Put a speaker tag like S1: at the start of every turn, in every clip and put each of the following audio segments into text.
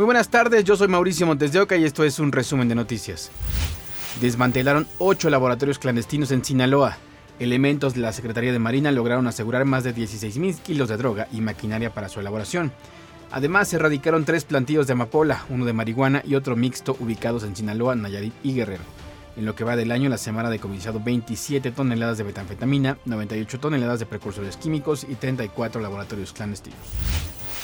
S1: Muy buenas tardes, yo soy Mauricio Montes de Oca y esto es un resumen de noticias. Desmantelaron ocho laboratorios clandestinos en Sinaloa. Elementos de la Secretaría de Marina lograron asegurar más de 16.000 kilos de droga y maquinaria para su elaboración. Además, se erradicaron tres plantillos de amapola, uno de marihuana y otro mixto ubicados en Sinaloa, Nayarit y Guerrero. En lo que va del año, la semana ha decomisado 27 toneladas de metanfetamina, 98 toneladas de precursores químicos y 34 laboratorios clandestinos.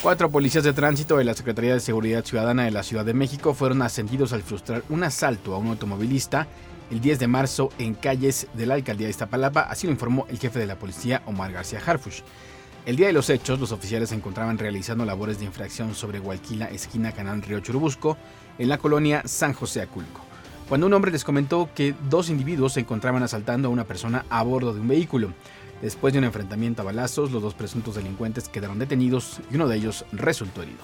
S1: Cuatro policías de tránsito de la Secretaría de Seguridad Ciudadana de la Ciudad de México fueron ascendidos al frustrar un asalto a un automovilista el 10 de marzo en calles de la alcaldía de Iztapalapa, así lo informó el jefe de la policía Omar García Harfush. El día de los hechos, los oficiales se encontraban realizando labores de infracción sobre Hualquila, esquina Canal Río Churubusco, en la colonia San José Aculco cuando un hombre les comentó que dos individuos se encontraban asaltando a una persona a bordo de un vehículo. Después de un enfrentamiento a balazos, los dos presuntos delincuentes quedaron detenidos y uno de ellos resultó herido.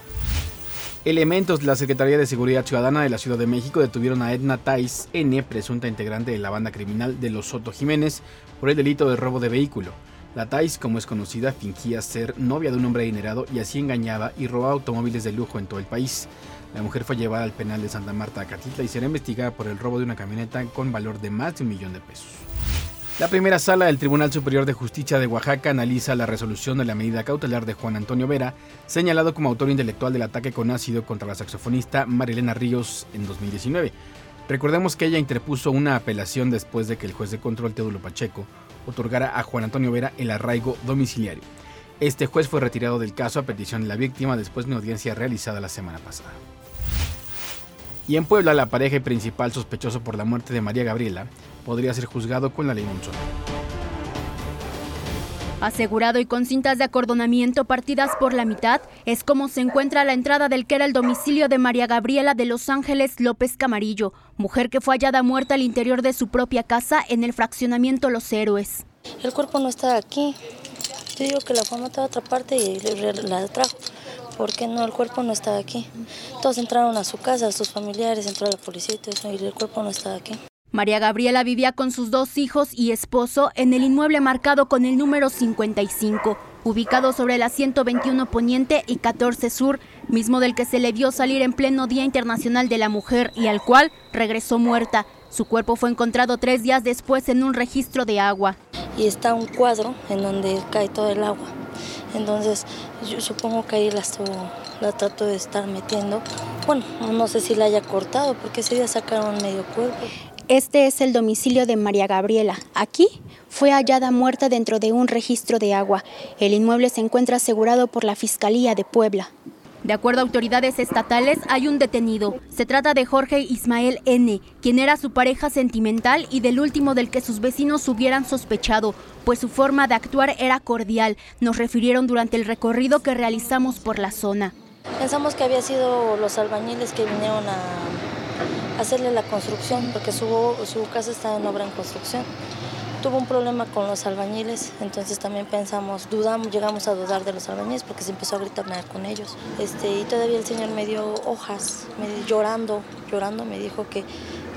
S1: Elementos de la Secretaría de Seguridad Ciudadana de la Ciudad de México detuvieron a Edna Tais N., presunta integrante de la banda criminal de los Soto Jiménez, por el delito de robo de vehículo. La Tais, como es conocida, fingía ser novia de un hombre adinerado y así engañaba y robaba automóviles de lujo en todo el país. La mujer fue llevada al penal de Santa Marta, Acatitla, y será investigada por el robo de una camioneta con valor de más de un millón de pesos. La primera sala del Tribunal Superior de Justicia de Oaxaca analiza la resolución de la medida cautelar de Juan Antonio Vera, señalado como autor intelectual del ataque con ácido contra la saxofonista Marilena Ríos en 2019. Recordemos que ella interpuso una apelación después de que el juez de control Teodulo Pacheco otorgara a Juan Antonio Vera el arraigo domiciliario. Este juez fue retirado del caso a petición de la víctima después de una audiencia realizada la semana pasada. Y en Puebla, la pareja principal sospechoso por la muerte de María Gabriela podría ser juzgado con la ley Monzón.
S2: Asegurado y con cintas de acordonamiento partidas por la mitad, es como se encuentra la entrada del que era el domicilio de María Gabriela de Los Ángeles López Camarillo, mujer que fue hallada muerta al interior de su propia casa en el fraccionamiento Los Héroes.
S3: El cuerpo no está aquí. Yo digo que la fue a matar a otra parte y la trajo porque no, el cuerpo no estaba aquí. Todos entraron a su casa, sus familiares, entró la policía y todo eso, y el cuerpo no estaba aquí.
S2: María Gabriela vivía con sus dos hijos y esposo en el inmueble marcado con el número 55, ubicado sobre la 121 Poniente y 14 Sur, mismo del que se le vio salir en pleno Día Internacional de la Mujer y al cual regresó muerta. Su cuerpo fue encontrado tres días después en un registro de agua.
S3: Y está un cuadro en donde cae todo el agua. Entonces yo supongo que ahí la, la trato de estar metiendo. Bueno, no sé si la haya cortado porque ese día sacaron medio cuerpo.
S2: Este es el domicilio de María Gabriela. Aquí fue hallada muerta dentro de un registro de agua. El inmueble se encuentra asegurado por la Fiscalía de Puebla. De acuerdo a autoridades estatales, hay un detenido. Se trata de Jorge Ismael N., quien era su pareja sentimental y del último del que sus vecinos hubieran sospechado, pues su forma de actuar era cordial, nos refirieron durante el recorrido que realizamos por la zona.
S3: Pensamos que había sido los albañiles que vinieron a hacerle la construcción, porque su, su casa está en obra en construcción tuvo un problema con los albañiles, entonces también pensamos, dudamos, llegamos a dudar de los albañiles porque se empezó a gritar con ellos. Este, y todavía el señor me dio hojas, llorando, llorando me dijo que,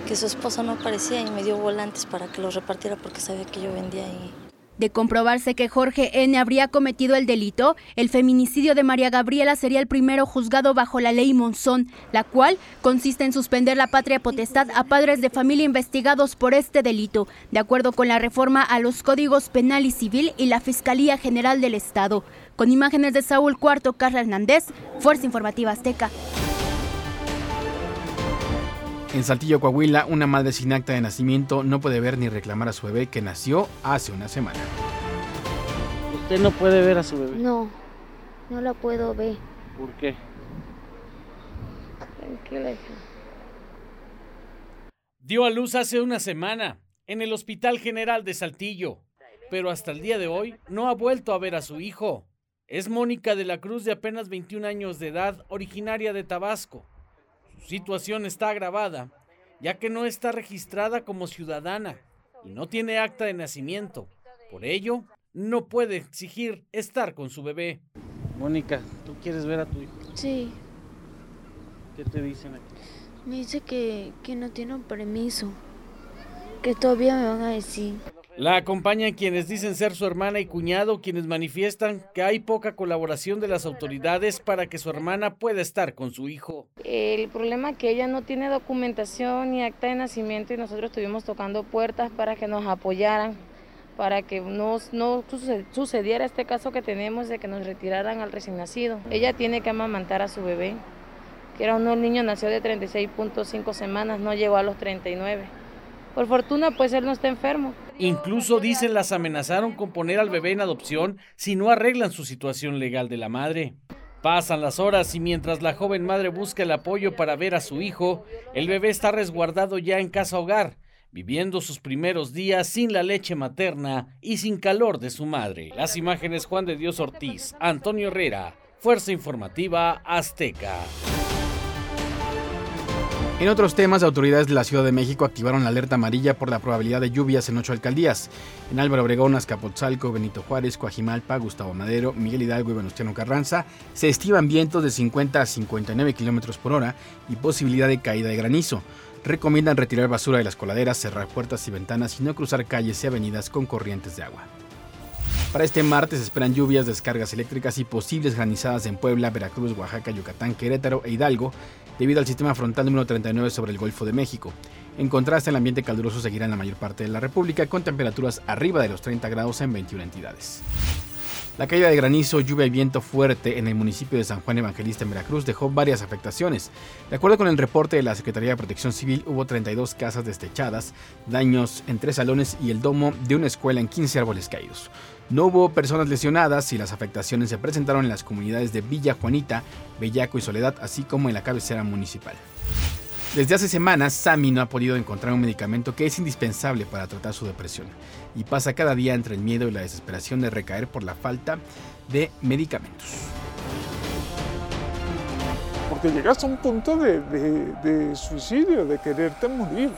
S3: que su esposa no aparecía y me dio volantes para que los repartiera porque sabía que yo vendía ahí.
S2: De comprobarse que Jorge N. habría cometido el delito, el feminicidio de María Gabriela sería el primero juzgado bajo la ley Monzón, la cual consiste en suspender la patria potestad a padres de familia investigados por este delito, de acuerdo con la reforma a los códigos penal y civil y la Fiscalía General del Estado. Con imágenes de Saúl Cuarto, Carla Hernández, Fuerza Informativa Azteca.
S1: En Saltillo, Coahuila, una madre sin acta de nacimiento no puede ver ni reclamar a su bebé que nació hace una semana.
S4: ¿Usted no puede ver a su bebé?
S5: No, no la puedo ver.
S4: ¿Por qué?
S5: Tranquila.
S6: Dio a luz hace una semana en el Hospital General de Saltillo, pero hasta el día de hoy no ha vuelto a ver a su hijo. Es Mónica de la Cruz de apenas 21 años de edad, originaria de Tabasco situación está agravada, ya que no está registrada como ciudadana y no tiene acta de nacimiento. Por ello, no puede exigir estar con su bebé.
S4: Mónica, ¿tú quieres ver a tu hijo?
S5: Sí.
S4: ¿Qué te dicen aquí?
S5: Me dice que, que no tiene un permiso, que todavía me van a decir.
S6: La acompañan quienes dicen ser su hermana y cuñado, quienes manifiestan que hay poca colaboración de las autoridades para que su hermana pueda estar con su hijo.
S7: El problema es que ella no tiene documentación ni acta de nacimiento y nosotros estuvimos tocando puertas para que nos apoyaran, para que no, no sucediera este caso que tenemos de que nos retiraran al recién nacido. Ella tiene que amamantar a su bebé, que era un niño, nació de 36.5 semanas, no llegó a los 39. Por fortuna, pues él no está enfermo.
S6: Incluso dicen las amenazaron con poner al bebé en adopción si no arreglan su situación legal de la madre. Pasan las horas y mientras la joven madre busca el apoyo para ver a su hijo, el bebé está resguardado ya en casa hogar, viviendo sus primeros días sin la leche materna y sin calor de su madre. Las imágenes Juan de Dios Ortiz, Antonio Herrera, Fuerza Informativa Azteca.
S1: En otros temas, autoridades de la Ciudad de México activaron la alerta amarilla por la probabilidad de lluvias en ocho alcaldías. En Álvaro Obregón, Azcapotzalco, Benito Juárez, Coajimalpa, Gustavo Madero, Miguel Hidalgo y Venustiano Carranza se estiman vientos de 50 a 59 kilómetros por hora y posibilidad de caída de granizo. Recomiendan retirar basura de las coladeras, cerrar puertas y ventanas y no cruzar calles y avenidas con corrientes de agua. Para este martes esperan lluvias, descargas eléctricas y posibles granizadas en Puebla, Veracruz, Oaxaca, Yucatán, Querétaro e Hidalgo, debido al sistema frontal número 39 sobre el Golfo de México. En contraste, el ambiente caluroso seguirá en la mayor parte de la República con temperaturas arriba de los 30 grados en 21 entidades. La caída de granizo, lluvia y viento fuerte en el municipio de San Juan Evangelista en Veracruz dejó varias afectaciones. De acuerdo con el reporte de la Secretaría de Protección Civil, hubo 32 casas destechadas, daños en tres salones y el domo de una escuela en 15 árboles caídos. No hubo personas lesionadas y las afectaciones se presentaron en las comunidades de Villa Juanita, Bellaco y Soledad, así como en la cabecera municipal. Desde hace semanas, Sammy no ha podido encontrar un medicamento que es indispensable para tratar su depresión y pasa cada día entre el miedo y la desesperación de recaer por la falta de medicamentos.
S8: Porque llegas a un punto de, de suicidio, de quererte morir.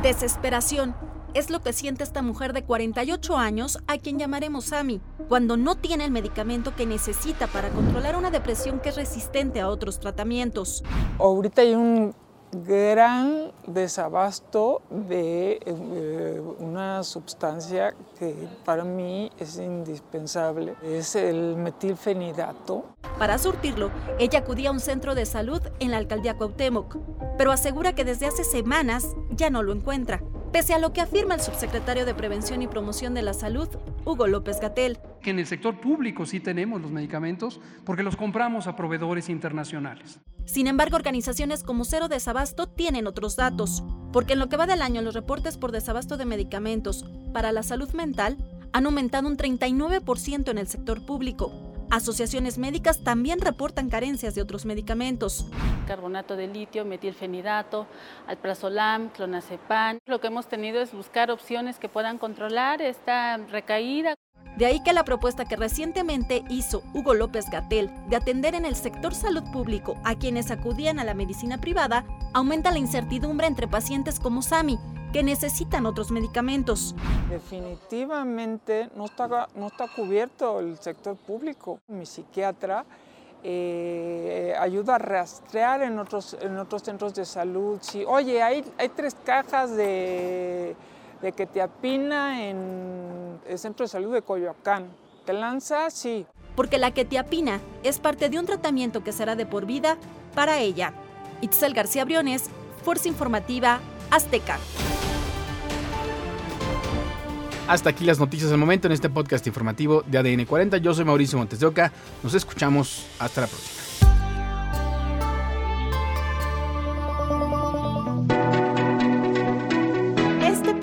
S9: Desesperación es lo que siente esta mujer de 48 años, a quien llamaremos Sami, cuando no tiene el medicamento que necesita para controlar una depresión que es resistente a otros tratamientos.
S8: Ahorita hay un gran desabasto de eh, una sustancia que para mí es indispensable, es el metilfenidato.
S9: Para surtirlo, ella acudía a un centro de salud en la alcaldía Cuauhtémoc, pero asegura que desde hace semanas ya no lo encuentra pese a lo que afirma el subsecretario de Prevención y Promoción de la Salud, Hugo López Gatel.
S10: Que en el sector público sí tenemos los medicamentos porque los compramos a proveedores internacionales.
S9: Sin embargo, organizaciones como Cero Desabasto tienen otros datos, porque en lo que va del año los reportes por desabasto de medicamentos para la salud mental han aumentado un 39% en el sector público, Asociaciones médicas también reportan carencias de otros medicamentos.
S11: Carbonato de litio, metilfenidato, alprazolam, clonazepam. Lo que hemos tenido es buscar opciones que puedan controlar esta recaída.
S9: De ahí que la propuesta que recientemente hizo Hugo López Gatel de atender en el sector salud público a quienes acudían a la medicina privada aumenta la incertidumbre entre pacientes como Sami, que necesitan otros medicamentos.
S8: Definitivamente no está, no está cubierto el sector público. Mi psiquiatra eh, ayuda a rastrear en otros, en otros centros de salud. Si, oye, hay, hay tres cajas de, de ketiapina en el centro de salud de Coyoacán. ¿Te lanza? Sí.
S9: Porque la ketiapina es parte de un tratamiento que será de por vida para ella. Itzel García Briones, Fuerza Informativa Azteca.
S1: Hasta aquí las noticias del momento en este podcast informativo de ADN 40. Yo soy Mauricio Montes de Oca. Nos escuchamos. Hasta la próxima.